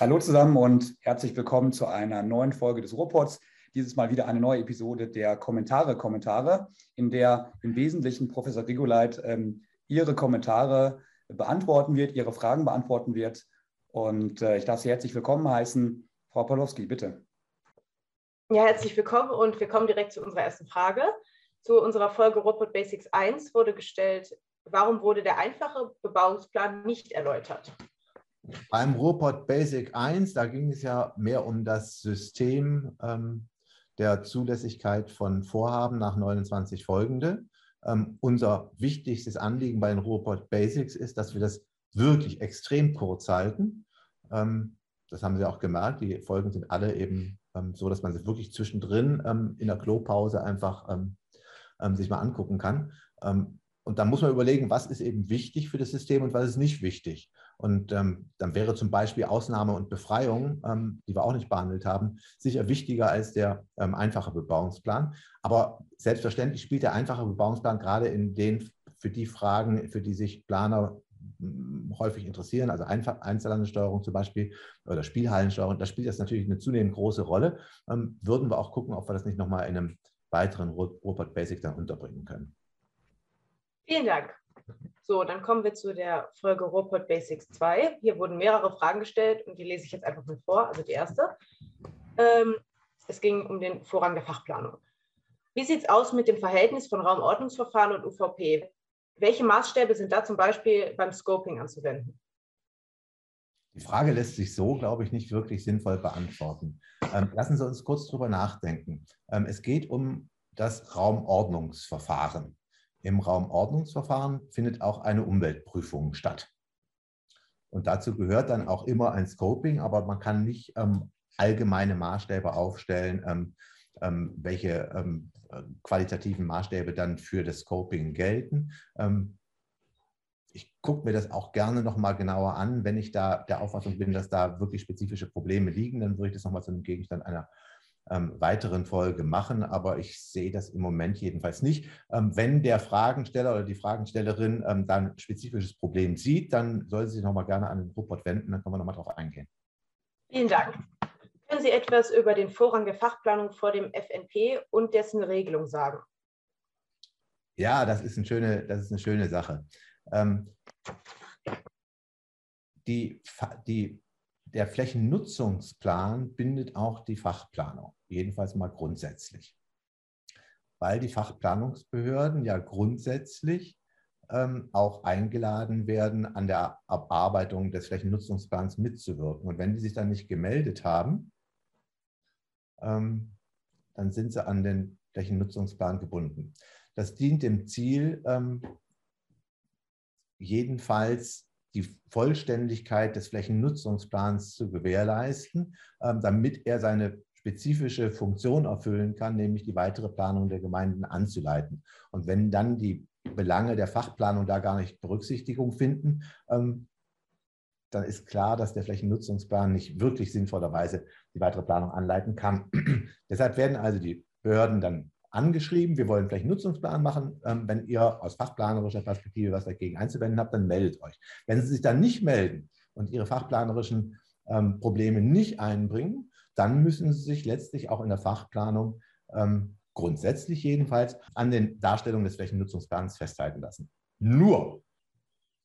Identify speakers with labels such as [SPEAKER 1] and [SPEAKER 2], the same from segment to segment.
[SPEAKER 1] Hallo zusammen und herzlich willkommen zu einer neuen Folge des Ruhrpots. Dieses Mal wieder eine neue Episode der Kommentare, Kommentare, in der im Wesentlichen Professor Rigoleit ähm, Ihre Kommentare beantworten wird, Ihre Fragen beantworten wird. Und äh, ich darf Sie herzlich willkommen heißen. Frau Polowski, bitte.
[SPEAKER 2] Ja, herzlich willkommen und wir kommen direkt zu unserer ersten Frage. Zu unserer Folge Robot Basics 1 wurde gestellt, warum wurde der einfache Bebauungsplan nicht erläutert?
[SPEAKER 3] Beim Ruhrpott Basic 1, da ging es ja mehr um das System ähm, der Zulässigkeit von Vorhaben nach 29 folgende. Ähm, unser wichtigstes Anliegen bei den Ruhrpott Basics ist, dass wir das wirklich extrem kurz halten. Ähm, das haben Sie auch gemerkt. Die Folgen sind alle eben ähm, so, dass man sie wirklich zwischendrin ähm, in der Klopause einfach ähm, sich mal angucken kann. und dann muss man überlegen, was ist eben wichtig für das System und was ist nicht wichtig. Und ähm, dann wäre zum Beispiel Ausnahme und Befreiung, ähm, die wir auch nicht behandelt haben, sicher wichtiger als der ähm, einfache Bebauungsplan. Aber selbstverständlich spielt der einfache Bebauungsplan gerade in den, für die Fragen, für die sich Planer hm, häufig interessieren, also Einzelhandelssteuerung zum Beispiel oder Spielhallensteuerung, da spielt das natürlich eine zunehmend große Rolle. Ähm, würden wir auch gucken, ob wir das nicht nochmal in einem weiteren Robot Basic dann unterbringen können.
[SPEAKER 2] Vielen Dank. So, dann kommen wir zu der Folge Robot Basics 2. Hier wurden mehrere Fragen gestellt und die lese ich jetzt einfach mal vor. Also die erste. Ähm, es ging um den Vorrang der Fachplanung. Wie sieht es aus mit dem Verhältnis von Raumordnungsverfahren und UVP? Welche Maßstäbe sind da zum Beispiel beim Scoping anzuwenden?
[SPEAKER 3] Die Frage lässt sich so, glaube ich, nicht wirklich sinnvoll beantworten. Ähm, lassen Sie uns kurz darüber nachdenken. Ähm, es geht um das Raumordnungsverfahren. Im Raumordnungsverfahren findet auch eine Umweltprüfung statt. Und dazu gehört dann auch immer ein Scoping, aber man kann nicht ähm, allgemeine Maßstäbe aufstellen, ähm, ähm, welche ähm, qualitativen Maßstäbe dann für das Scoping gelten. Ähm, ich gucke mir das auch gerne nochmal genauer an. Wenn ich da der Auffassung bin, dass da wirklich spezifische Probleme liegen, dann würde ich das nochmal zu einem Gegenstand einer ähm, weiteren Folge machen, aber ich sehe das im Moment jedenfalls nicht. Ähm, wenn der Fragensteller oder die Fragenstellerin ähm, dann ein spezifisches Problem sieht, dann soll sie sich nochmal gerne an den Report wenden, dann können wir nochmal darauf eingehen.
[SPEAKER 2] Vielen Dank. Können Sie etwas über den Vorrang der Fachplanung vor dem FNP und dessen Regelung sagen?
[SPEAKER 3] Ja, das ist eine schöne, das ist eine schöne Sache. Ähm, die, die der Flächennutzungsplan bindet auch die Fachplanung, jedenfalls mal grundsätzlich. Weil die Fachplanungsbehörden ja grundsätzlich ähm, auch eingeladen werden, an der Abarbeitung des Flächennutzungsplans mitzuwirken. Und wenn die sich dann nicht gemeldet haben, ähm, dann sind sie an den Flächennutzungsplan gebunden. Das dient dem Ziel, ähm, jedenfalls die Vollständigkeit des Flächennutzungsplans zu gewährleisten, ähm, damit er seine spezifische Funktion erfüllen kann, nämlich die weitere Planung der Gemeinden anzuleiten. Und wenn dann die Belange der Fachplanung da gar nicht Berücksichtigung finden, ähm, dann ist klar, dass der Flächennutzungsplan nicht wirklich sinnvollerweise die weitere Planung anleiten kann. Deshalb werden also die Behörden dann angeschrieben, wir wollen vielleicht einen Nutzungsplan machen. Ähm, wenn ihr aus fachplanerischer Perspektive was dagegen einzuwenden habt, dann meldet euch. Wenn sie sich dann nicht melden und ihre fachplanerischen ähm, Probleme nicht einbringen, dann müssen sie sich letztlich auch in der Fachplanung ähm, grundsätzlich jedenfalls an den Darstellungen des Flächennutzungsplans festhalten lassen. Nur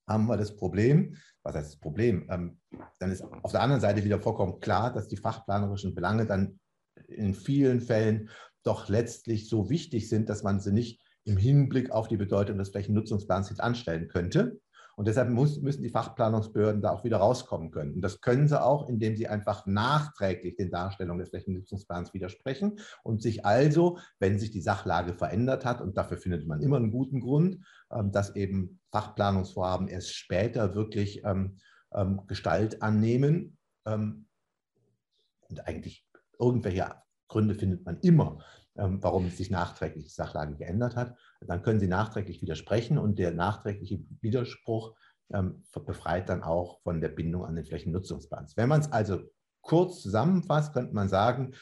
[SPEAKER 3] haben wir das Problem, was heißt das Problem? Ähm, dann ist auf der anderen Seite wieder vollkommen klar, dass die fachplanerischen Belange dann in vielen Fällen doch letztlich so wichtig sind, dass man sie nicht im Hinblick auf die Bedeutung des Flächennutzungsplans jetzt anstellen könnte. Und deshalb muss, müssen die Fachplanungsbehörden da auch wieder rauskommen können. Und das können sie auch, indem sie einfach nachträglich den Darstellungen des Flächennutzungsplans widersprechen und sich also, wenn sich die Sachlage verändert hat, und dafür findet man immer einen guten Grund, ähm, dass eben Fachplanungsvorhaben erst später wirklich ähm, ähm, Gestalt annehmen und eigentlich irgendwelche Gründe findet man immer, warum sich nachträglich die Sachlage geändert hat. Dann können Sie nachträglich widersprechen und der nachträgliche Widerspruch ähm, befreit dann auch von der Bindung an den Flächennutzungsplan. Wenn man es also kurz zusammenfasst, könnte man sagen,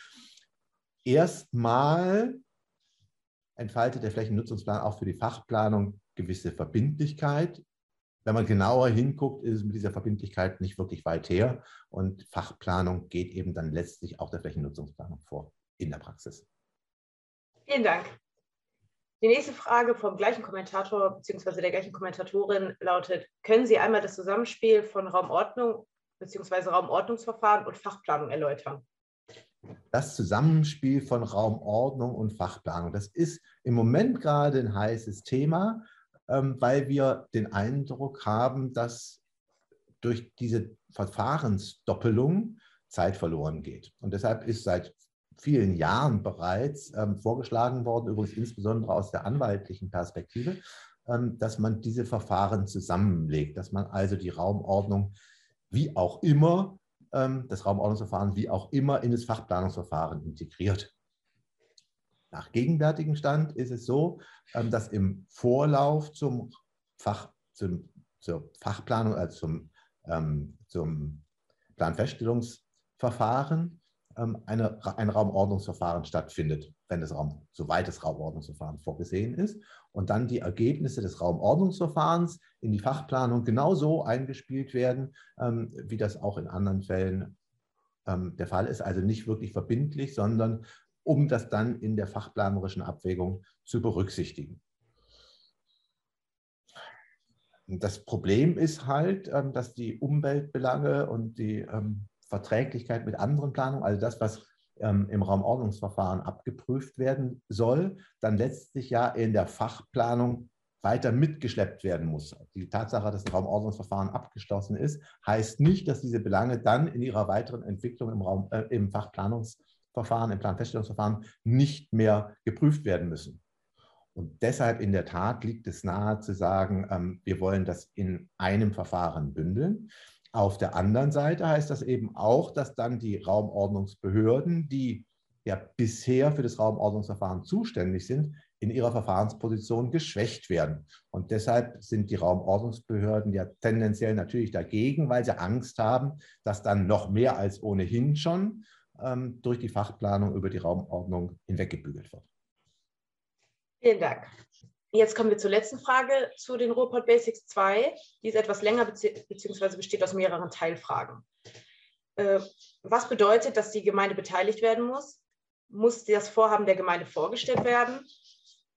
[SPEAKER 3] erstmal entfaltet der Flächennutzungsplan auch für die Fachplanung gewisse Verbindlichkeit wenn man genauer hinguckt, ist es mit dieser Verbindlichkeit nicht wirklich weit her. Und Fachplanung geht eben dann letztlich auch der Flächennutzungsplanung vor in der Praxis.
[SPEAKER 2] Vielen Dank. Die nächste Frage vom gleichen Kommentator bzw. der gleichen Kommentatorin lautet, können Sie einmal das Zusammenspiel von Raumordnung bzw. Raumordnungsverfahren und Fachplanung erläutern?
[SPEAKER 3] Das Zusammenspiel von Raumordnung und Fachplanung, das ist im Moment gerade ein heißes Thema, ähm, weil wir den Eindruck haben, dass durch diese Verfahrensdoppelung Zeit verloren geht. Und deshalb ist seit vielen Jahren bereits ähm, vorgeschlagen worden, übrigens insbesondere aus der anwaltlichen Perspektive, ähm, dass man diese Verfahren zusammenlegt, dass man also die Raumordnung wie auch immer, ähm, das Raumordnungsverfahren wie auch immer in das Fachplanungsverfahren integriert. Nach gegenwärtigem Stand ist es so, ähm, dass im Vorlauf zum Fach, zum, zur Fachplanung, also zum, ähm, zum Planfeststellungsverfahren, eine, ein Raumordnungsverfahren stattfindet, wenn das Raum, soweit das Raumordnungsverfahren vorgesehen ist. Und dann die Ergebnisse des Raumordnungsverfahrens in die Fachplanung genauso eingespielt werden, ähm, wie das auch in anderen Fällen ähm, der Fall ist. Also nicht wirklich verbindlich, sondern um das dann in der fachplanerischen Abwägung zu berücksichtigen. Das Problem ist halt, dass die Umweltbelange und die Verträglichkeit mit anderen Planungen, also das, was ähm, im Raumordnungsverfahren abgeprüft werden soll, dann letztlich ja in der Fachplanung weiter mitgeschleppt werden muss. Die Tatsache, dass ein Raumordnungsverfahren abgeschlossen ist, heißt nicht, dass diese Belange dann in ihrer weiteren Entwicklung im, Raum, äh, im Fachplanungsverfahren, im Planfeststellungsverfahren nicht mehr geprüft werden müssen. Und deshalb in der Tat liegt es nahe zu sagen, ähm, wir wollen das in einem Verfahren bündeln. Auf der anderen Seite heißt das eben auch, dass dann die Raumordnungsbehörden, die ja bisher für das Raumordnungsverfahren zuständig sind, in ihrer Verfahrensposition geschwächt werden. Und deshalb sind die Raumordnungsbehörden ja tendenziell natürlich dagegen, weil sie Angst haben, dass dann noch mehr als ohnehin schon ähm, durch die Fachplanung über die Raumordnung hinweggebügelt wird.
[SPEAKER 2] Vielen Dank. Jetzt kommen wir zur letzten Frage zu den Ruhrpott Basics 2. Die ist etwas länger bzw. besteht aus mehreren Teilfragen. Äh, was bedeutet, dass die Gemeinde beteiligt werden muss? Muss das Vorhaben der Gemeinde vorgestellt werden?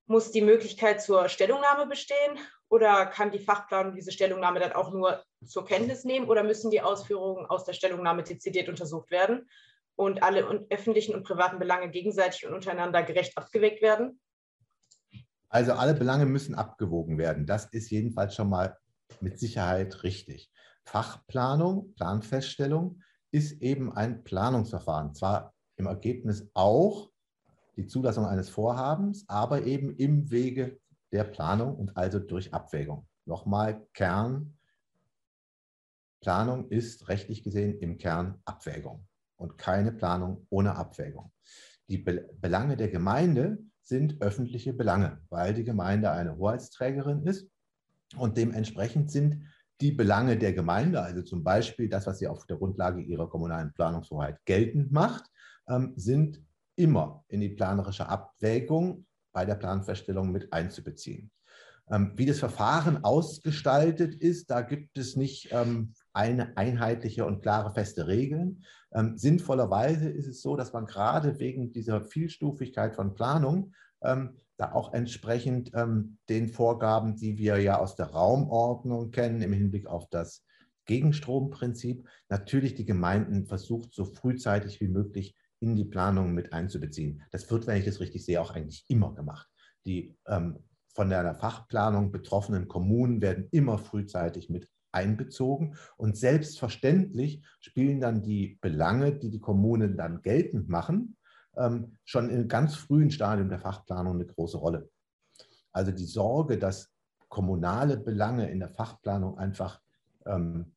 [SPEAKER 2] Muss die Möglichkeit zur Stellungnahme bestehen? Oder kann die Fachplanung diese Stellungnahme dann auch nur zur Kenntnis nehmen? Oder müssen die Ausführungen aus der Stellungnahme dezidiert untersucht werden und alle öffentlichen und privaten Belange gegenseitig und untereinander gerecht abgewägt werden?
[SPEAKER 3] Also alle Belange müssen abgewogen werden. Das ist jedenfalls schon mal mit Sicherheit richtig. Fachplanung, Planfeststellung ist eben ein Planungsverfahren. Zwar im Ergebnis auch die Zulassung eines Vorhabens, aber eben im Wege der Planung und also durch Abwägung. Nochmal Kern. Planung ist rechtlich gesehen im Kern Abwägung und keine Planung ohne Abwägung. Die Belange der Gemeinde sind öffentliche Belange, weil die Gemeinde eine Hoheitsträgerin ist und dementsprechend sind die Belange der Gemeinde, also zum Beispiel das, was sie auf der Grundlage ihrer kommunalen Planungshoheit geltend macht, ähm, sind immer in die planerische Abwägung bei der Planfeststellung mit einzubeziehen. Ähm, wie das Verfahren ausgestaltet ist, da gibt es nicht ähm, eine einheitliche und klare feste Regeln. Ähm, sinnvollerweise ist es so, dass man gerade wegen dieser Vielstufigkeit von Planung da auch entsprechend den Vorgaben, die wir ja aus der Raumordnung kennen, im Hinblick auf das Gegenstromprinzip, natürlich die Gemeinden versucht, so frühzeitig wie möglich in die Planung mit einzubeziehen. Das wird, wenn ich das richtig sehe, auch eigentlich immer gemacht. Die ähm, von der Fachplanung betroffenen Kommunen werden immer frühzeitig mit einbezogen. Und selbstverständlich spielen dann die Belange, die die Kommunen dann geltend machen, ähm, schon in ganz frühen Stadium der Fachplanung eine große Rolle. Also die Sorge, dass kommunale Belange in der Fachplanung einfach ähm,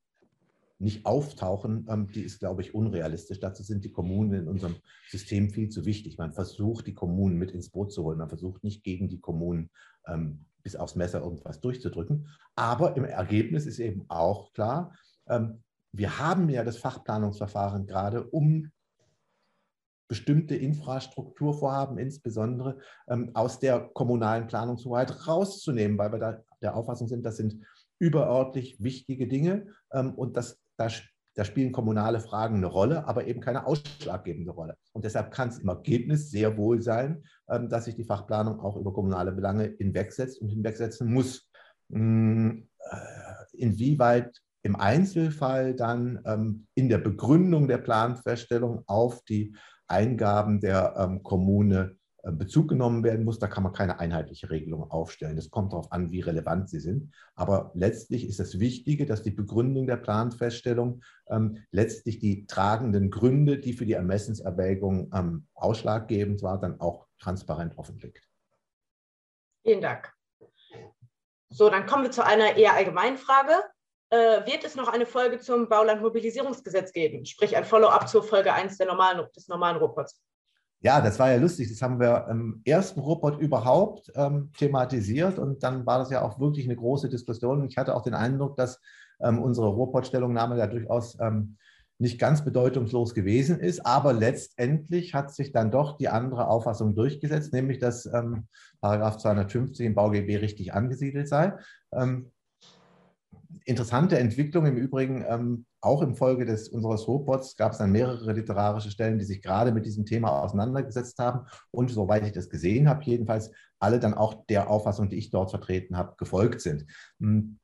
[SPEAKER 3] nicht auftauchen, ähm, die ist, glaube ich, unrealistisch. Dazu sind die Kommunen in unserem System viel zu wichtig. Man versucht, die Kommunen mit ins Boot zu holen. Man versucht nicht gegen die Kommunen bis aufs Messer irgendwas durchzudrücken. Aber im Ergebnis ist eben auch klar, ähm, wir haben ja das Fachplanungsverfahren gerade, um bestimmte Infrastrukturvorhaben insbesondere aus der kommunalen Planungshoheit rauszunehmen, weil wir da der Auffassung sind, das sind überörtlich wichtige Dinge ähm, und das, das da spielen kommunale Fragen eine Rolle, aber eben keine ausschlaggebende Rolle. Und deshalb kann es im Ergebnis sehr wohl sein, ähm, dass sich die Fachplanung auch über kommunale Belange hinwegsetzt und hinwegsetzen muss. Hm, äh, inwieweit im Einzelfall dann ähm, in der Begründung der Planfeststellung auf die Eingaben der ähm, Kommune Bezug genommen werden muss, da kann man keine einheitliche Regelung aufstellen. Das kommt darauf an, wie relevant sie sind. Aber letztlich ist das Wichtige, dass die Begründung der Planfeststellung ähm, letztlich die tragenden Gründe, die für die Ermessenserwägung ähm, ausschlaggebend war, dann auch transparent offenlegt.
[SPEAKER 2] Vielen Dank. So, dann kommen wir zu einer eher allgemeinen Frage. Äh, wird es noch eine Folge zum Baulandmobilisierungsgesetz geben, sprich ein Follow-up zur Folge 1 der normalen, des normalen Robots?
[SPEAKER 3] Ja, das war ja lustig. Das haben wir im ersten Robot überhaupt ähm, thematisiert und dann war das ja auch wirklich eine große Diskussion. Ich hatte auch den Eindruck, dass ähm, unsere Robot-Stellungnahme da durchaus ähm, nicht ganz bedeutungslos gewesen ist, aber letztendlich hat sich dann doch die andere Auffassung durchgesetzt, nämlich dass ähm, Paragraph 250 im BauGB richtig angesiedelt sei. Ähm, interessante Entwicklung im Übrigen, ähm, auch im Folge des, unseres Robots gab es dann mehrere literarische Stellen, die sich gerade mit diesem Thema auseinandergesetzt haben und soweit ich das gesehen habe, jedenfalls alle dann auch der Auffassung, die ich dort vertreten habe, gefolgt sind. Hm.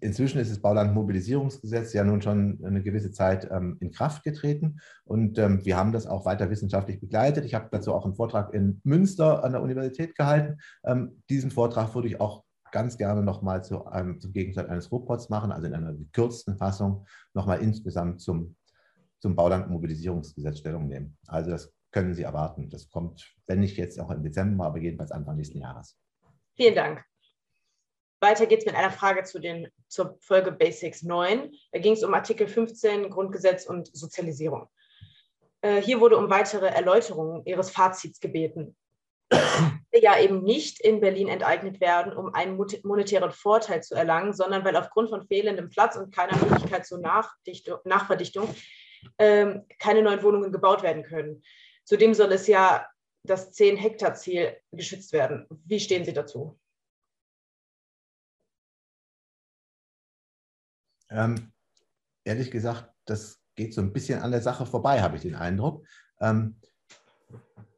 [SPEAKER 3] Inzwischen ist das Baulandmobilisierungsgesetz ja nun schon eine gewisse Zeit ähm, in Kraft getreten und ähm, wir haben das auch weiter wissenschaftlich begleitet. Ich habe dazu auch einen Vortrag in Münster an der Universität gehalten. Ähm, diesen Vortrag würde ich auch ganz gerne nochmal zu einem, zum Gegenstand eines Reports machen, also in einer gekürzten Fassung nochmal insgesamt zum, zum Baulandmobilisierungsgesetz Stellung nehmen. Also das können Sie erwarten. Das kommt, wenn nicht jetzt auch im Dezember, aber jedenfalls Anfang nächsten Jahres.
[SPEAKER 2] Vielen Dank. Weiter geht es mit einer Frage zu den, zur Folge Basics 9. Da ging es um Artikel 15 Grundgesetz und Sozialisierung. Äh, hier wurde um weitere Erläuterungen Ihres Fazits gebeten ja eben nicht in Berlin enteignet werden, um einen monetären Vorteil zu erlangen, sondern weil aufgrund von fehlendem Platz und keiner Möglichkeit zur Nachverdichtung ähm, keine neuen Wohnungen gebaut werden können. Zudem soll es ja das 10-Hektar-Ziel geschützt werden. Wie stehen Sie dazu?
[SPEAKER 3] Ähm, ehrlich gesagt, das geht so ein bisschen an der Sache vorbei, habe ich den Eindruck. Ähm,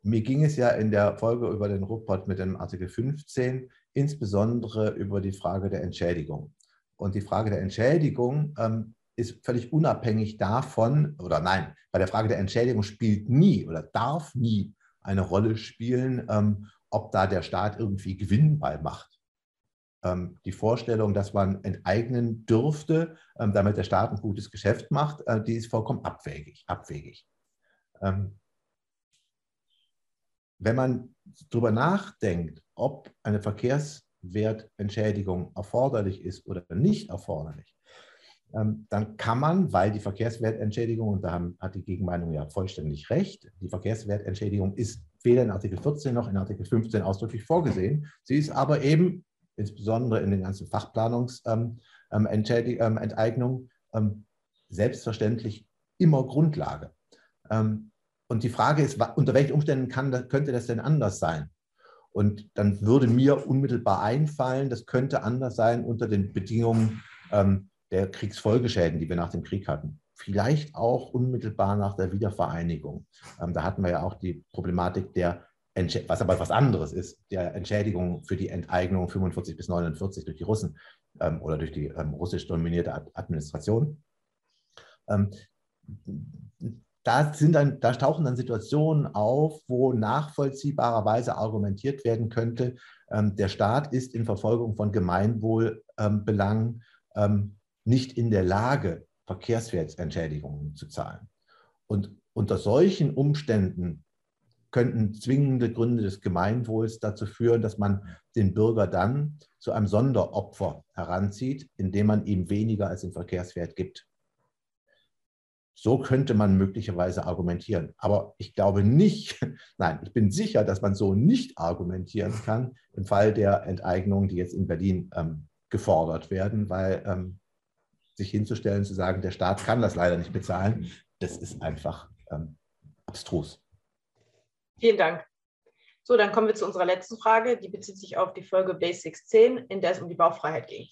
[SPEAKER 3] mir ging es ja in der Folge über den Ruhrpott mit dem Artikel 15 insbesondere über die Frage der Entschädigung. Und die Frage der Entschädigung ähm, ist völlig unabhängig davon, oder nein, bei der Frage der Entschädigung spielt nie oder darf nie eine Rolle spielen, ähm, ob da der Staat irgendwie Gewinn bei macht. Ähm, die Vorstellung, dass man enteignen dürfte, ähm, damit der Staat ein gutes Geschäft macht, äh, die ist vollkommen abwegig. abwegig. Ähm, wenn man darüber nachdenkt, ob eine Verkehrswertentschädigung erforderlich ist oder nicht erforderlich, ähm, dann kann man, weil die Verkehrswertentschädigung, und da hat die Gegenmeinung ja vollständig recht, die Verkehrswertentschädigung ist weder in Artikel 14 noch in Artikel 15 ausdrücklich vorgesehen. Sie ist aber eben insbesondere in den ganzen Fachplanungsenteignungen selbstverständlich immer Grundlage. Ähm, und die Frage ist, unter welchen Umständen kann, könnte das denn anders sein? Und dann würde mir unmittelbar einfallen, das könnte anders sein unter den Bedingungen ähm, der Kriegsfolgeschäden, die wir nach dem Krieg hatten. Vielleicht auch unmittelbar nach der Wiedervereinigung. Ähm, da hatten wir ja auch die Problematik der, Entsch was aber was anderes ist, der Entschädigung für die Enteignung 45 bis 49 durch die Russen ähm, oder durch die ähm, russisch dominierte Administration. Ähm, da, sind dann, da tauchen dann Situationen auf, wo nachvollziehbarerweise argumentiert werden könnte, ähm, der Staat ist in Verfolgung von Gemeinwohlbelangen ähm, nicht in der Lage, Verkehrswertentschädigungen zu zahlen. Und unter solchen Umständen könnten zwingende Gründe des Gemeinwohls dazu führen, dass man den Bürger dann zu einem Sonderopfer heranzieht, indem man ihm weniger als den Verkehrswert gibt. So könnte man möglicherweise argumentieren. Aber ich glaube nicht, nein, ich bin sicher, dass man so nicht argumentieren kann im Fall der Enteignungen, die jetzt in Berlin ähm, gefordert werden, weil ähm, sich hinzustellen, zu sagen, der Staat kann das leider nicht bezahlen, das ist einfach ähm, abstrus.
[SPEAKER 2] Vielen Dank. So, dann kommen wir zu unserer letzten Frage. Die bezieht sich auf die Folge Basics 10, in der es um die Baufreiheit ging.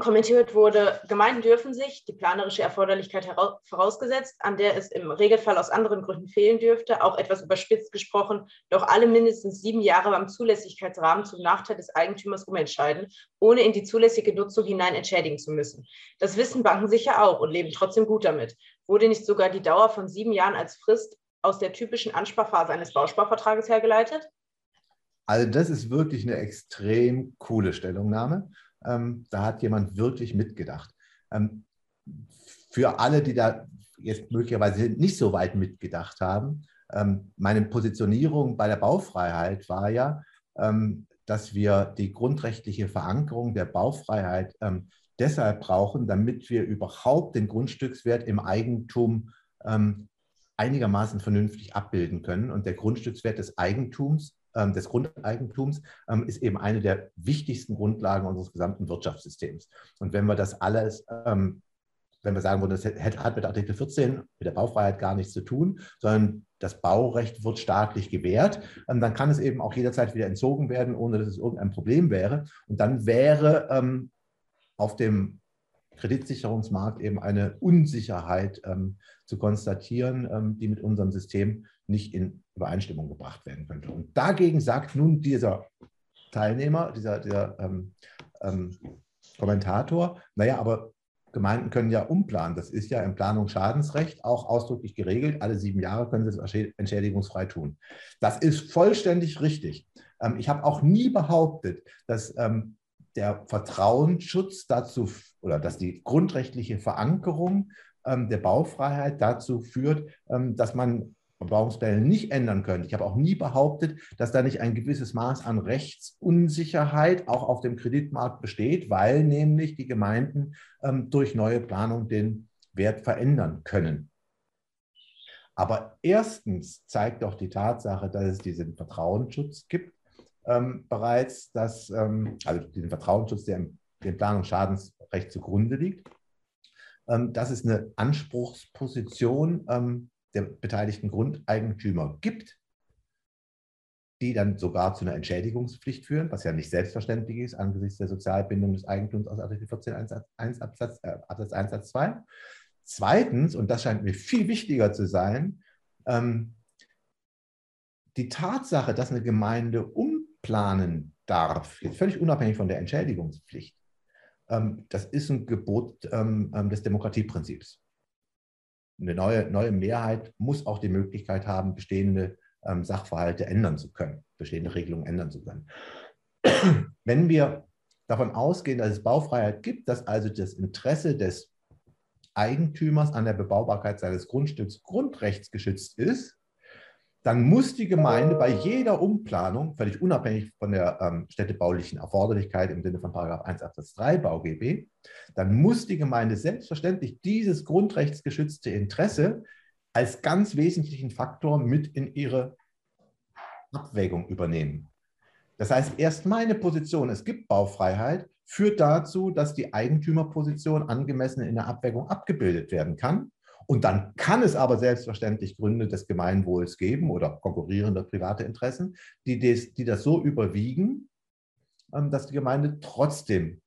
[SPEAKER 2] Kommentiert wurde, Gemeinden dürfen sich, die planerische Erforderlichkeit vorausgesetzt, an der es im Regelfall aus anderen Gründen fehlen dürfte, auch etwas überspitzt gesprochen, doch alle mindestens sieben Jahre beim Zulässigkeitsrahmen zum Nachteil des Eigentümers umentscheiden, ohne in die zulässige Nutzung hinein entschädigen zu müssen. Das wissen Banken sicher auch und leben trotzdem gut damit. Wurde nicht sogar die Dauer von sieben Jahren als Frist aus der typischen Ansparphase eines Bausparvertrages hergeleitet?
[SPEAKER 3] Also das ist wirklich eine extrem coole Stellungnahme. Ähm, da hat jemand wirklich mitgedacht. Ähm, für alle, die da jetzt möglicherweise nicht so weit mitgedacht haben, ähm, meine Positionierung bei der Baufreiheit war ja, ähm, dass wir die grundrechtliche Verankerung der Baufreiheit ähm, deshalb brauchen, damit wir überhaupt den Grundstückswert im Eigentum ähm, einigermaßen vernünftig abbilden können. Und der Grundstückswert des Eigentums des Grundeigentums ähm, ist eben eine der wichtigsten Grundlagen unseres gesamten Wirtschaftssystems. Und wenn wir das alles ähm, wenn wir sagen würden, das hat mit Artikel 14, mit der Baufreiheit gar nichts zu tun, sondern das Baurecht wird staatlich gewährt, dann kann es eben auch jederzeit wieder entzogen werden, ohne dass es irgendein Problem wäre. Und dann wäre ähm, auf dem Kreditsicherungsmarkt eben eine Unsicherheit ähm, zu konstatieren, ähm, die mit unserem System nicht in Übereinstimmung gebracht werden könnte. Und dagegen sagt nun dieser Teilnehmer, dieser, dieser ähm, ähm, Kommentator, naja, aber Gemeinden können ja umplanen. Das ist ja im Planungsschadensrecht auch ausdrücklich geregelt. Alle sieben Jahre können sie es entschädigungsfrei tun. Das ist vollständig richtig. Ähm, ich habe auch nie behauptet, dass ähm, der Vertrauensschutz dazu oder dass die grundrechtliche Verankerung ähm, der Baufreiheit dazu führt, dass man Bebauungspläne nicht ändern können. Ich habe auch nie behauptet, dass da nicht ein gewisses Maß an Rechtsunsicherheit auch auf dem Kreditmarkt besteht, weil nämlich die Gemeinden ähm, durch neue Planung den Wert verändern können. Aber erstens zeigt doch die Tatsache, dass es diesen Vertrauensschutz gibt, ähm, bereits, dass, ähm, also diesen Vertrauensschutz, der dem Planungsschadensrecht zugrunde liegt, ähm, dass es eine Anspruchsposition ähm, der beteiligten Grundeigentümer gibt, die dann sogar zu einer Entschädigungspflicht führen, was ja nicht selbstverständlich ist angesichts der Sozialbindung des Eigentums aus Artikel 14 Absatz 1, Absatz, äh, Absatz 1 Satz 2. Zweitens, und das scheint mir viel wichtiger zu sein, ähm, die Tatsache, dass eine Gemeinde umplanen darf, jetzt völlig unabhängig von der Entschädigungspflicht, ähm, das ist ein Gebot ähm, ähm des Demokratieprinzips eine neue, neue Mehrheit muss auch die Möglichkeit haben, bestehende ähm, Sachverhalte ändern zu können, bestehende Regelungen ändern zu können. Wenn wir davon ausgehen, dass es Baufreiheit gibt, dass also das Interesse des Eigentümers an der Bebaubarkeit seines Grundstücks grundrechtsgeschützt ist, dann muss die Gemeinde bei jeder Umplanung, völlig unabhängig von der ähm, städtebaulichen Erforderlichkeit im Sinne von 1 Absatz 3 BauGB, dann muss die Gemeinde selbstverständlich dieses grundrechtsgeschützte Interesse als ganz wesentlichen Faktor mit in ihre Abwägung übernehmen. Das heißt, erst meine Position, es gibt Baufreiheit, führt dazu, dass die Eigentümerposition angemessen in der Abwägung abgebildet werden kann. Und dann kann es aber selbstverständlich Gründe des Gemeinwohls geben oder konkurrierende private Interessen, die das, die das so überwiegen, ähm, dass die Gemeinde trotzdem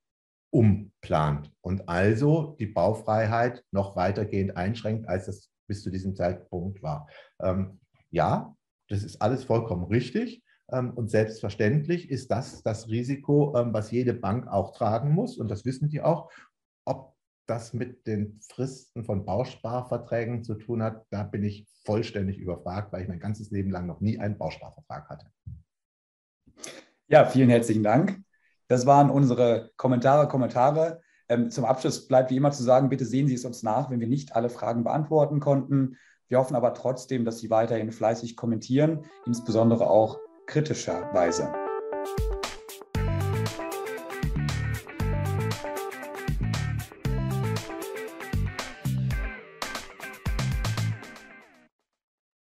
[SPEAKER 3] umplant und also die Baufreiheit noch weitergehend einschränkt, als das bis zu diesem Zeitpunkt war. Ähm, ja, das ist alles vollkommen richtig. Ähm, und selbstverständlich ist das das Risiko, was jede Bank auch tragen muss. Und das wissen die auch. Ob das mit den Fristen von Bausparverträgen zu tun hat, da bin ich vollständig überfragt, weil ich mein ganzes Leben lang noch nie einen Bausparvertrag hatte.
[SPEAKER 1] Ja, vielen herzlichen Dank. Das waren unsere Kommentare, Kommentare. Ähm, zum Abschluss bleibt wie immer zu sagen, bitte sehen Sie es uns nach, wenn wir nicht alle Fragen beantworten konnten. Wir hoffen aber trotzdem, dass Sie weiterhin fleißig kommentieren, insbesondere auch kritischerweise.